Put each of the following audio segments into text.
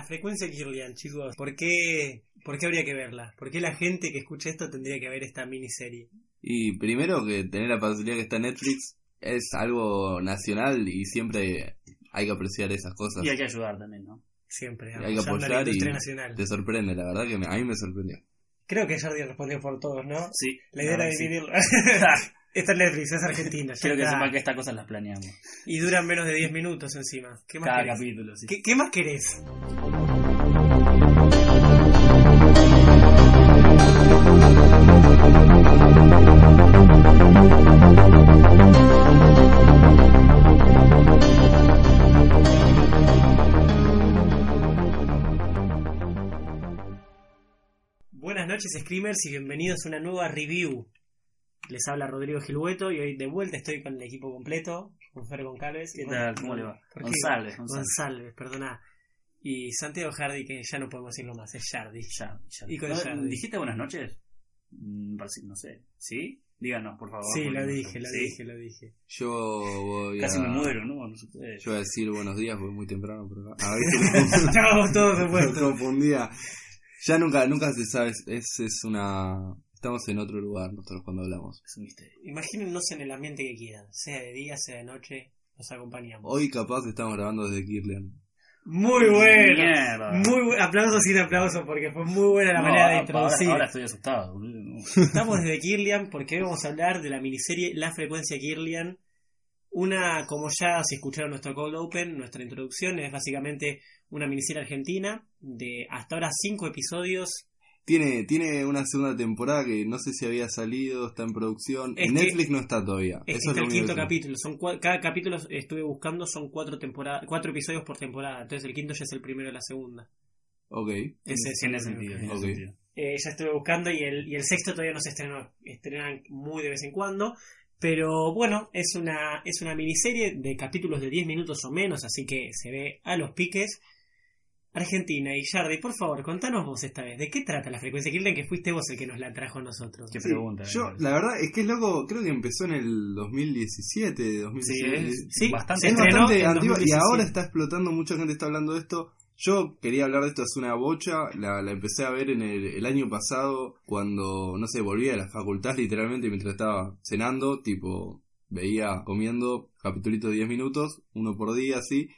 La frecuencia Kirlian, chicos. ¿Por qué, ¿Por qué habría que verla? ¿Por qué la gente que escucha esto tendría que ver esta miniserie? Y primero que tener la facilidad que está en Netflix es algo nacional y siempre hay que apreciar esas cosas. Y hay que ayudar también, ¿no? Siempre. Hay que la apoyar y nacional. te sorprende, la verdad que me- a mí me sorprendió. Creo que Jordi respondió por todos, ¿no? Sí. La idea era que sí. dividirlo. Esta es Netflix, es Argentina. Quiero que sepan que estas cosas las planeamos. Y duran menos de 10 minutos encima. ¿Qué más Cada querés? capítulo, sí. ¿Qué, qué más querés? Screamers, y bienvenidos a una nueva review. Les habla Rodrigo Gilhueto y hoy de vuelta estoy con el equipo completo, con Fer Goncalves. ¿Qué tal? ¿Cómo le va? González, González. Perdona. Y Santiago Hardy, que ya no podemos decirlo más, es Jardi. Ya, ya. Y con ¿No- Jardi. ¿Dijiste buenas noches? Mm, No sé. ¿Sí? Díganos, por favor. Sí, lo dije, lo ¿Sí? dije, lo dije. Yo voy a... Casi me muero, ¿no? No se puede. Yo voy a decir buenos días porque es muy temprano acá. A ver Estábamos todos opuestos. confundía. Ya nunca, nunca se sabe, es, es una... Estamos en otro lugar nosotros cuando hablamos. Es un misterio. Imagínense en el ambiente que quieran, sea de día, sea de noche, los acompañamos. Hoy capaz estamos grabando desde Kirlian. Muy bueno. Mierda. Muy buen aplauso sin aplauso porque fue muy buena la No, manera de ahora- introducir. Ahora, ahora estoy asustado, boludo. Estamos desde Kirlian porque hoy vamos a hablar de la miniserie La Frecuencia Kirlian. Una, como ya si escucharon nuestro Cold Open, nuestra introducción, es básicamente una miniserie argentina de hasta ahora cinco episodios. Tiene, tiene una segunda temporada que no sé si había salido, está en producción. Es en que- Netflix no está todavía. Este Eso es lo el quinto capítulo. Son cua- cada capítulo estuve buscando son cuatro temporadas, cuatro episodios por temporada. Entonces el quinto ya es el primero de la segunda. Ok. Ese es Tiene sentido. Eh, ya estuve buscando y el, y el sexto todavía no se estrenó. Estrenan muy de vez en cuando. Pero bueno, es una, es una miniserie de capítulos de 10 minutos o menos, así que se ve a los piques. Argentina y Jardi, por favor, contanos vos esta vez, ¿de qué trata la frecuencia que fuiste vos el que nos la trajo a nosotros? Qué Sí, pregunta. yo, la verdad es que es loco, creo que empezó en el 2017, Sí, 2016. es Sí, bastante. es bastante en antigua y 2017. ahora está explotando, mucha gente está hablando de esto. Yo quería hablar de esto hace una bocha, la, la empecé a ver en el, el año pasado cuando, no sé, volví a la facultad literalmente mientras estaba cenando, tipo, veía comiendo capítulos de 10 minutos, uno por día así,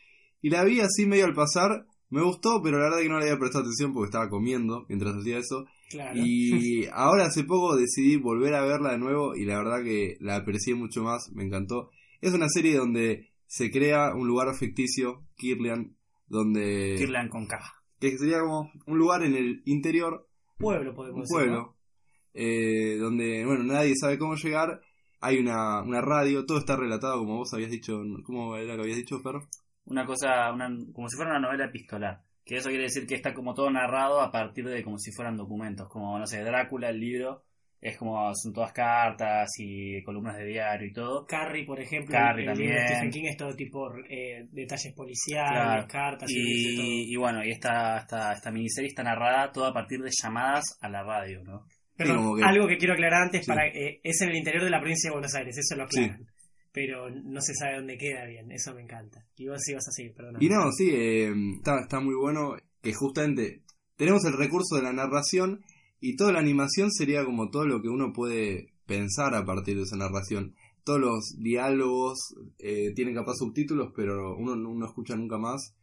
y la vi así medio al pasar, me gustó, pero la verdad que no le había prestado atención porque estaba comiendo mientras hacía eso, Claro. y ahora hace poco decidí volver a verla de nuevo y la verdad que la aprecié mucho más, me encantó. Es una serie donde se crea un lugar ficticio, Kirlian, donde... Kirlian con caja. que sería como un lugar en el interior, pueblo, podemos decir. pueblo, eh, donde, bueno, nadie sabe cómo llegar. Hay una, una radio, todo está relatado como vos habías dicho, ¿cómo era que habías dicho, Fer? Una cosa, una, como si fuera una novela epistolar. Que eso quiere decir que está como todo narrado a partir de como si fueran documentos. Como, no sé, Drácula, el libro, es como, son todas cartas y columnas de diario y todo. Carrie, por ejemplo, Carrie el también. Stephen King es todo tipo eh, detalles policiales, Claro. cartas y, de todo. Y, y bueno, y esta, esta, esta miniserie está narrada todo a partir de llamadas a la radio, ¿no? Perdón, que- algo que quiero aclarar antes, Sí. para eh, es en el interior de la provincia de Buenos Aires, eso lo Sí. Pero no se sabe dónde queda bien, eso me encanta. Y vos sí vas a seguir, perdón. Y no, sí, eh, está, está muy bueno que justamente tenemos el recurso de la narración y toda la animación sería como todo lo que uno puede pensar a partir de esa narración. Todos los diálogos eh, tienen capaz subtítulos, pero uno no no escucha nunca más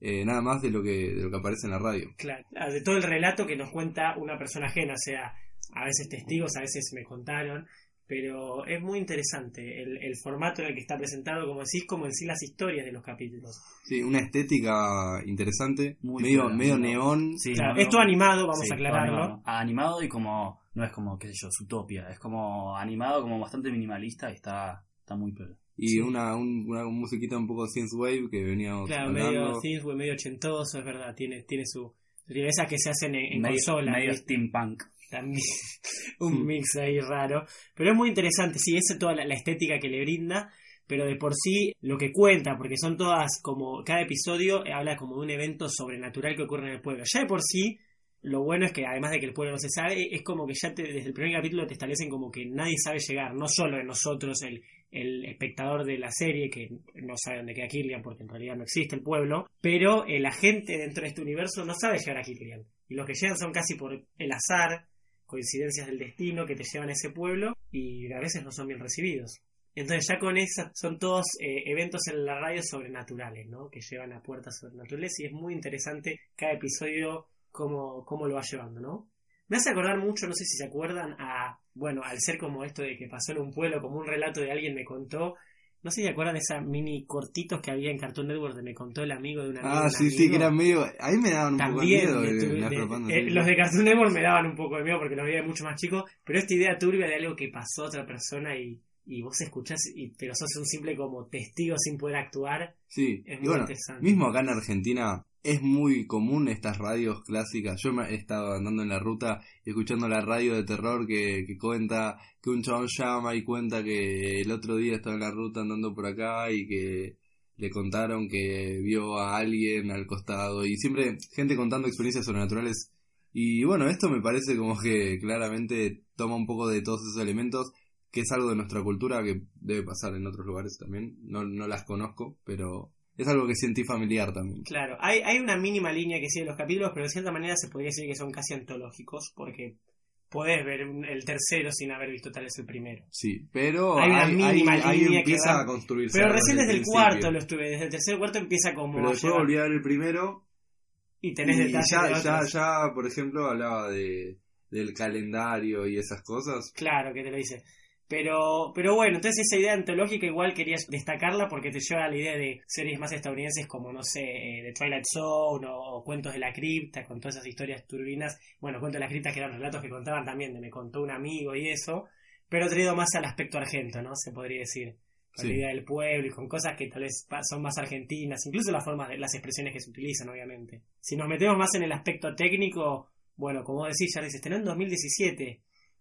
eh, nada más de lo que de lo que aparece en la radio. Claro, ah, de todo el relato que nos cuenta una persona ajena, o sea, a veces testigos, a veces me contaron, pero es muy interesante el, el formato en el que está presentado, como decís, como en sí las historias de los capítulos. Sí, una estética interesante, Muy medio buena, medio neón. Sí, Claro, no, esto no. animado, vamos Sí, a aclararlo. todo Animado. Animado y como, no es como, qué sé yo, Zootopia, es como animado, como bastante minimalista y está, está muy peor. Y Sí. una, un- una musiquita un poco synthwave que veníamos Claro, hablando. medio synthwave, medio ochentoso, es verdad, tiene, tiene su... Esas que se hacen en, en medio, consola. medio ¿viste? steampunk. También un mix ahí raro. Pero es muy interesante, sí, esa es toda la, la estética que le brinda, pero de por sí lo que cuenta, porque son todas como, cada episodio habla como de un evento sobrenatural que ocurre en el pueblo. Ya de por sí lo bueno es que además de que el pueblo no se sabe, es como que ya te- desde el primer capítulo te establecen como que nadie sabe llegar, no solo en nosotros, el, el espectador de la serie, que no sabe dónde queda Killian porque en realidad no existe el pueblo, pero eh, la gente dentro de este universo no sabe llegar a Killian. Y los que llegan son casi por el azar, coincidencias del destino que te llevan a ese pueblo y a veces no son bien recibidos. Entonces ya con eso son todos eh, eventos en la radio sobrenaturales, ¿no? Que llevan a puertas sobrenaturales y es muy interesante cada episodio cómo, cómo lo va llevando, ¿no? Me hace acordar mucho, no sé si se acuerdan, a, bueno, al ser como esto de que pasó en un pueblo, como un relato de alguien me contó, no sé si se acuerdan de esas mini cortitos que había en Cartoon Network de me contó el amigo de un amigo. de Ah, un sí, sí, amigo. que eran medio. Ahí me daban un También, poco de de miedo. eh, las de- propagandas, eh, sí. los de Cartoon Network me daban un poco de miedo porque los veía mucho más chicos, pero esta idea turbia de algo que pasó a otra persona y, y vos escuchás, y, pero sos un simple como testigo sin poder actuar, Sí, es muy bueno, interesante. mismo acá en Argentina es muy común estas radios clásicas. Yo me he estado andando en la ruta y escuchando la radio de terror que, que cuenta que un chabón llama y cuenta que el otro día estaba en la ruta andando por acá y que le contaron que vio a alguien al costado y siempre gente contando experiencias sobrenaturales. Y bueno, esto me parece como que claramente toma un poco de todos esos elementos que es algo de nuestra cultura que debe pasar en otros lugares también. No, no las conozco, pero es algo que sentí familiar también. Claro, hay, hay una mínima línea que sigue los capítulos, pero de cierta manera se podría decir que son casi antológicos, porque podés ver un- el tercero sin haber visto tal vez el primero. Sí, pero Hay una ahí, mínima ahí- ahí línea que empieza va- a construirse. Pero recién desde el cuarto lo estuve, desde el tercer cuarto empieza como Pero llevar- volví a ver el primero y tenés y detalles ya, de ya, ya, por ejemplo, hablaba de del calendario y esas cosas. Claro que te lo dice. Pero, pero bueno, entonces esa idea antológica igual querías destacarla porque te lleva a la idea de series más estadounidenses como, no sé, eh, The Twilight Zone o, Cuentos de la Cripta, con todas esas historias turbinas. Bueno, Cuentos de la Cripta que eran relatos que contaban también de me contó un amigo y eso, pero traído más al aspecto argento, ¿no? Se podría decir. Con la idea del pueblo y con cosas que tal vez son más argentinas, incluso las formas de las expresiones que se utilizan, obviamente. Si nos metemos más en el aspecto técnico, bueno, como decís, ya se estrenó en 2017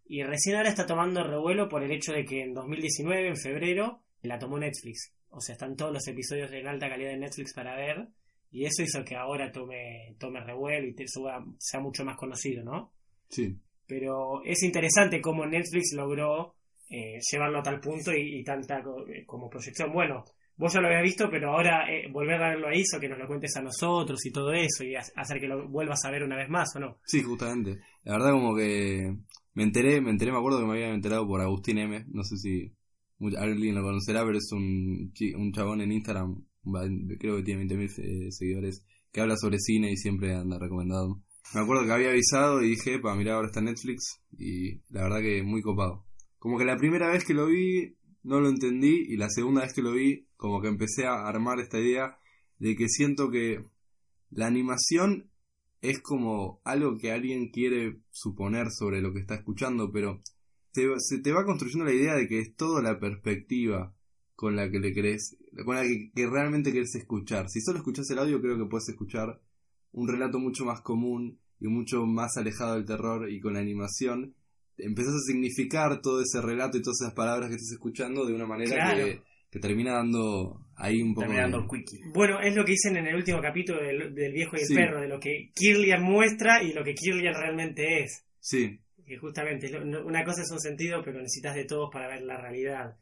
y recién ahora está tomando revuelo por el hecho de que en 2019, en febrero, la tomó Netflix. O sea, están todos los episodios en alta calidad de Netflix para ver. Y eso hizo que ahora tome, tome revuelo y te suba, sea mucho más conocido, ¿no? Sí. Pero es interesante cómo Netflix logró eh, llevarlo a tal punto y, y tanta co- eh, como proyección. Bueno, vos ya lo habías visto, pero ahora eh, volver a verlo ahí hizo que nos lo cuentes a nosotros y todo eso y ha- hacer que lo vuelvas a ver una vez más, ¿o no? Sí, justamente. La verdad como que me enteré, me enteré, me acuerdo que me había enterado por Agustín M, no sé si alguien lo conocerá, pero es un, un chabón en Instagram, creo que tiene 20.000 eh, seguidores, que habla sobre cine y siempre anda recomendado. Me acuerdo que había avisado y dije, para mirar ahora está Netflix y la verdad que muy copado. Como que la primera vez que lo vi no lo entendí y la segunda vez que lo vi como que empecé a armar esta idea de que siento que la animación es como algo que alguien quiere suponer sobre lo que está escuchando, pero se, te va construyendo la idea de que es toda la perspectiva con la que le querés, con la que, que realmente querés escuchar. Si solo escuchás el audio, creo que puedes escuchar un relato mucho más común y mucho más alejado del terror y con la animación empezás a significar todo ese relato y todas esas palabras que estás escuchando de una manera Claro. que, que termina dando ahí un poco Terminando quickie. Bueno, es lo que dicen en el último capítulo del, del viejo y el Sí. perro, de lo que Kirlian muestra y lo que Kirlian realmente es. Sí, Que justamente una cosa es un sentido, pero necesitas de todos para ver la realidad.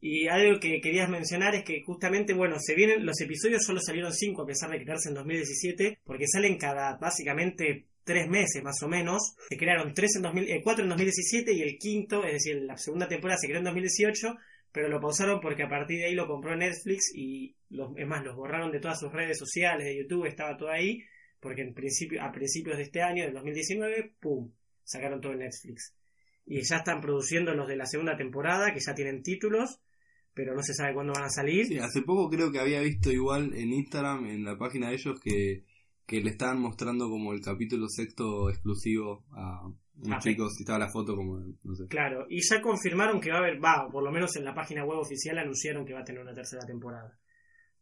Y algo que querías mencionar es que justamente, bueno, se vienen, los episodios solo salieron cinco a pesar de crearse en 2017, porque salen cada básicamente tres meses más o menos. Se crearon tres en 2000, eh, cuatro en 2017 y el quinto, es decir, la segunda temporada se creó en 2018, pero lo pausaron porque a partir de ahí lo compró Netflix y los, es más, los borraron de todas sus redes sociales, de YouTube, estaba todo ahí, porque en principio, a principios de este año, del 2019, ¡pum! sacaron todo en Netflix. Y ya están produciendo los de la segunda temporada, que ya tienen títulos, pero no se sabe cuándo van a salir. Hace poco creo que había visto igual en Instagram, en la página de ellos, que, que le estaban mostrando como el capítulo sexto exclusivo a unos Ah, chicos y estaba la foto como, no sé. Claro, y ya confirmaron que va a haber, va, o por lo menos en la página web oficial anunciaron que va a tener una tercera temporada.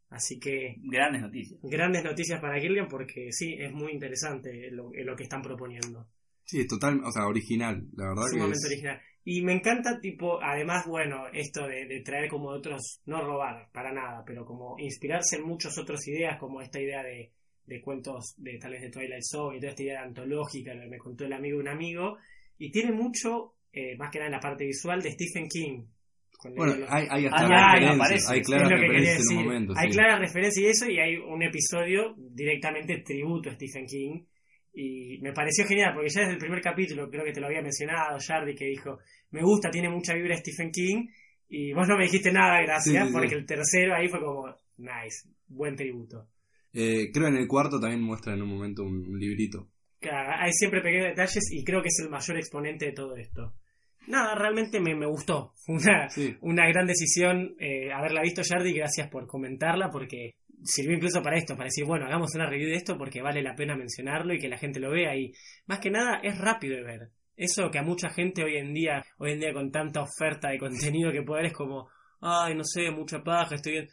Así que Grandes noticias. grandes noticias para Gillian porque sí, es muy interesante lo, lo que están proponiendo. Sí, es total, o sea, original, la verdad que sumamente es... original. Y me encanta, tipo, además, bueno, esto de, de traer como otros, no robar para nada, pero como inspirarse en muchas otras ideas, como esta idea de, de cuentos de tal vez de Twilight Zone y toda esta idea antológica que me contó el amigo de un amigo. Y tiene mucho, eh, más que nada en la parte visual, de Stephen King. Bueno, hay, hay hasta Ah, aparece. hay claras lo que referencias en decir. un momento. hay sí. claras referencias y eso, y hay un episodio directamente tributo a Stephen King. Y me pareció genial, porque ya desde el primer capítulo, creo que te lo había mencionado, Jardy, que dijo, me gusta, tiene mucha vibra Stephen King. Y vos no me dijiste nada, gracias, Sí, sí, porque el tercero ahí fue como, nice, buen tributo. Eh, creo en el cuarto también muestra en un momento un, un librito. Claro, hay siempre pequeños detalles y creo que es el mayor exponente de todo esto. Nada, realmente me, me gustó. Fue Una, Sí. una gran decisión eh, haberla visto, Jardy. Gracias por comentarla porque sirvió incluso para esto, para decir, bueno, hagamos una review de esto porque vale la pena mencionarlo y que la gente lo vea. Y más que nada, es rápido de ver. Eso que a mucha gente hoy en día, hoy en día con tanta oferta de contenido que puede ver es como, ay, no sé, mucha paja, estoy bien.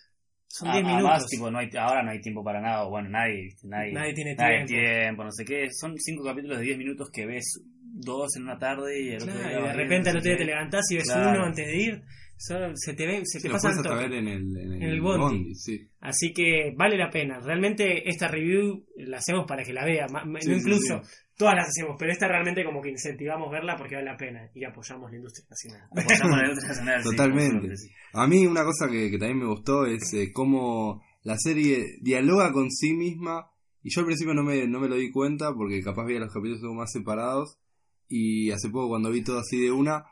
Son A- 10 además, minutos. tipo, no hay, ahora no hay tiempo para nada. Bueno, nadie, nadie, Nadie tiene nadie tiempo. tiempo, no sé qué. Son cinco capítulos de 10 minutos que ves dos en una tarde y el otro Claro, día y de repente al otro día te levantás y ves Claro. uno antes de ir. Son- se te ve, se Sí, te toque. ver en el, en el, En el bondi. sí. Así que vale la pena. Realmente esta review la hacemos para que la vea. Sí, incluso, sí. Todas las hacemos, pero esta realmente como que incentivamos verla porque vale la pena y apoyamos la industria nacional. Apoyamos la industria nacional, sí, Totalmente. sí. A mí una cosa que, que también me gustó es eh, cómo la serie dialoga con sí misma. Y yo al principio no me, no me lo di cuenta porque capaz veía los capítulos más separados. Y hace poco cuando vi todo así de una,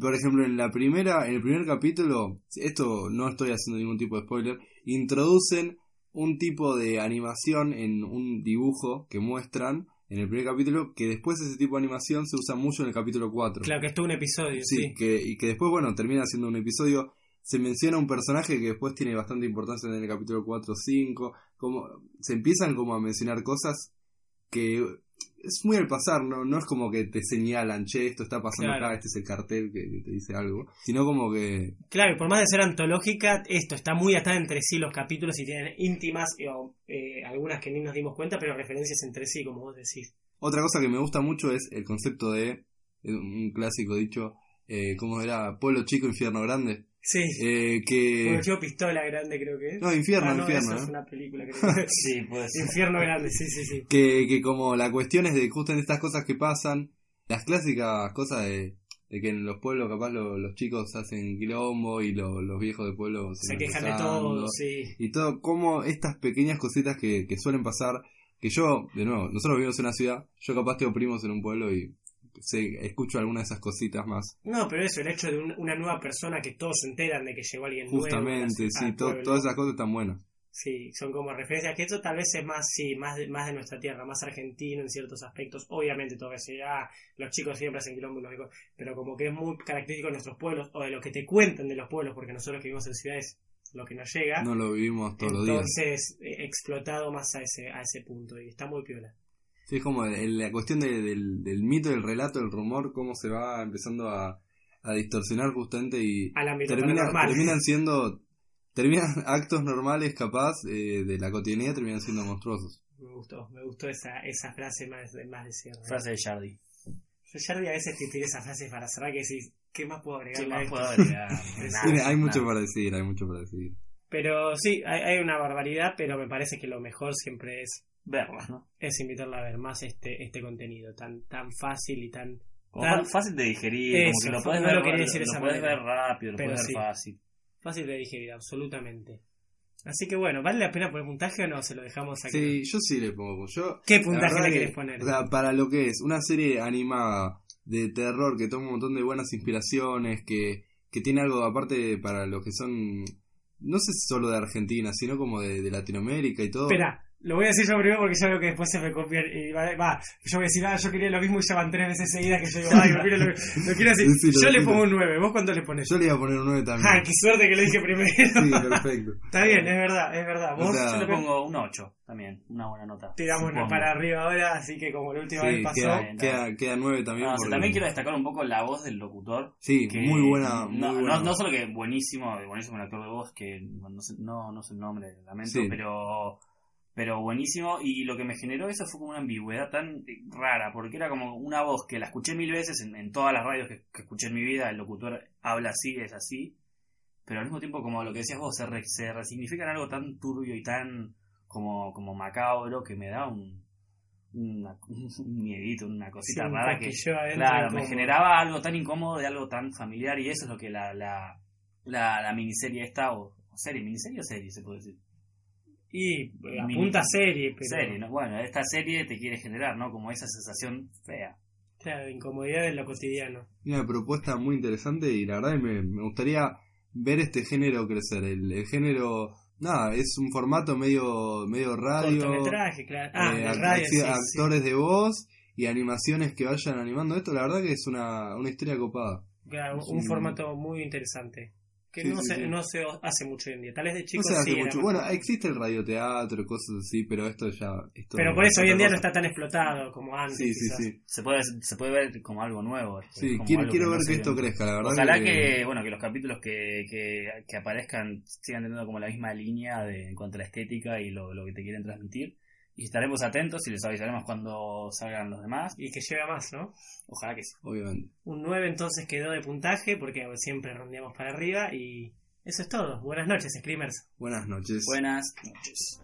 por ejemplo en la primera, en el primer capítulo, esto no estoy haciendo ningún tipo de spoiler, introducen un tipo de animación en un dibujo que muestran en el primer capítulo, que después ese tipo de animación se usa mucho en el capítulo 4. Claro que es un episodio, Sí, sí. Que, y que después, bueno, termina siendo un episodio. Se menciona un personaje que después tiene bastante importancia en el capítulo 4 o 5. Como, se empiezan como a mencionar cosas que es muy al pasar, ¿no? No es como que te señalan, che, esto está pasando Claro. acá, este es el cartel que, que te dice algo. Sino como que, Claro, y por más de ser antológica, esto está muy atada entre sí los capítulos y tienen íntimas, eh, o, eh, algunas que ni nos dimos cuenta, pero referencias entre sí, como vos decís. otra cosa que me gusta mucho es el concepto de, un clásico dicho, eh, ¿cómo era? Pueblo chico, infierno grande. Sí. Eh, que... Yo pistola grande creo que es. No, infierno, Ah, no, infierno. ¿eh? es una película creo. Sí, puede ser. Infierno grande, sí, sí, sí. que, que como la cuestión es de justo en estas cosas que pasan, las clásicas cosas de, de que en los pueblos capaz lo- los chicos hacen quilombo y lo- los viejos de pueblo Se van quejan de todo, sí. Y todo, como estas pequeñas cositas que, que suelen pasar, que yo, de nuevo, nosotros vivimos en una ciudad, yo capaz tengo primos en un pueblo y sé, escucho algunas de esas cositas más. No, pero eso, el hecho de un- una nueva persona que todos se enteran de que llegó alguien nuevo. Justamente, sí, to- todas esas cosas están buenas. Sí, son como referencias que esto tal vez es más, sí, más de, más de nuestra tierra, más argentino en ciertos aspectos. Obviamente todo eso, ah, los chicos siempre hacen quilombo, pero como que es muy característico de nuestros pueblos o de lo que te cuentan de los pueblos, porque nosotros que vivimos en ciudades, lo que nos llega. No lo vivimos todos los días. entonces, eh, explotado más a ese, a ese punto y está muy piola. Sí, es como la cuestión de- del, del mito, del relato, del rumor, cómo se va empezando a, a distorsionar justamente y termina, terminan siendo, terminan actos normales capaz eh, de la cotidianidad terminan siendo monstruosos. Me gustó, me gustó esa, esa frase más de, más de cierre. Frase de. Yo ya a veces te tiré esa frase para cerrar que decís, ¿qué más puedo agregar? ¿Qué más puedo agregar? Nada, Tiene- hay mucho para decir, hay mucho para decir. Pero sí, hay, hay una barbaridad, pero me parece que lo mejor siempre es, Verlas, ¿no? es invitarla a ver más este, este contenido tan, tan fácil y tan... Tan- fácil de digerir, Eso, como que lo puedes no ver, lo puedes ver rápido, lo Pero puedes sí. ver fácil. Fácil de digerir, absolutamente. Así que bueno, ¿vale la pena poner puntaje o no? Se lo dejamos aquí. Sí, yo sí le pongo. Yo, ¿Qué la puntaje le que, querés poner? O sea, para lo que es una serie animada de terror que toma un montón de buenas inspiraciones, que, que tiene algo aparte para los que son, no sé si solo de Argentina, sino como de, de Latinoamérica y todo. Espera, lo voy a decir yo primero porque ya veo que después se me copia y va, va, yo voy a decir, ah, yo quería lo mismo y ya van tres veces seguidas que yo digo, ay, lo quiero, lo, lo quiero decir. Decilo, yo le pongo un 9, ¿vos cuánto le pones? Yo le iba a poner un 9 también. Ay, qué suerte que lo dije primero. Sí, perfecto. Está bien, es verdad, es verdad. Vos O sea, Yo le yo pongo un 8 también, una buena nota. tiramos una para arriba ahora, así que como la última vez Sí, pasó. queda, bien, queda, queda 9 también. No, o sea, porque- también quiero destacar un poco la voz del locutor. Sí, que muy buena. Muy no, buena. no, no solo que buenísimo, buenísimo el actor de voz, que no sé, no, no sé el nombre, lamento, Sí. pero pero buenísimo y lo que me generó eso fue como una ambigüedad tan eh, rara, porque era como una voz que la escuché mil veces en, en todas las radios que, que escuché en mi vida, el locutor habla así, es así, pero al mismo tiempo como lo que decías vos, se, re- se resignifica en algo tan turbio y tan como, como macabro que me da un, una- un miedito, una cosita Sí, rara que claro, me generaba algo tan incómodo de algo tan familiar y eso es lo que la, la, la, la miniserie esta, o, o serie, miniserie o serie se puede decir. Y eh, apunta a serie, pero. Serie, ¿no? Bueno, esta serie te quiere generar, ¿no? Como esa sensación fea. Claro, incomodidad en lo cotidiano. Y una propuesta muy interesante y la verdad que me, me gustaría ver este género crecer. El, el género, nada, es un formato medio, medio radio. Cortometraje, claro. Ah, eh, radio, sí. actores de voz y animaciones que vayan animando esto. La verdad que es una, una historia copada. Claro, un- formato muy interesante. Que Sí, no, sí, se, sí. no se hace mucho hoy en día. Tal vez de No chicos se hace mucho. más Bueno, existe el radioteatro, cosas así, pero esto ya. Esto Pero por eso es hoy en día no está tan explotado como antes. Sí, sí, quizás. sí. Se puede, se puede ver como algo nuevo. Sí, quiero, quiero no ver que esto crezca, la verdad. Ojalá que, bueno, que los capítulos que, que, que aparezcan sigan teniendo como la misma línea de, en cuanto a la estética y lo, lo que te quieren transmitir. Y estaremos atentos y les avisaremos cuando salgan los demás. Y que lleve a más, ¿no? Ojalá que sí. Obviamente. Un 9 entonces quedó de puntaje porque siempre rondeamos para arriba y eso es todo. Buenas noches, Screamers. Buenas noches. Buenas noches.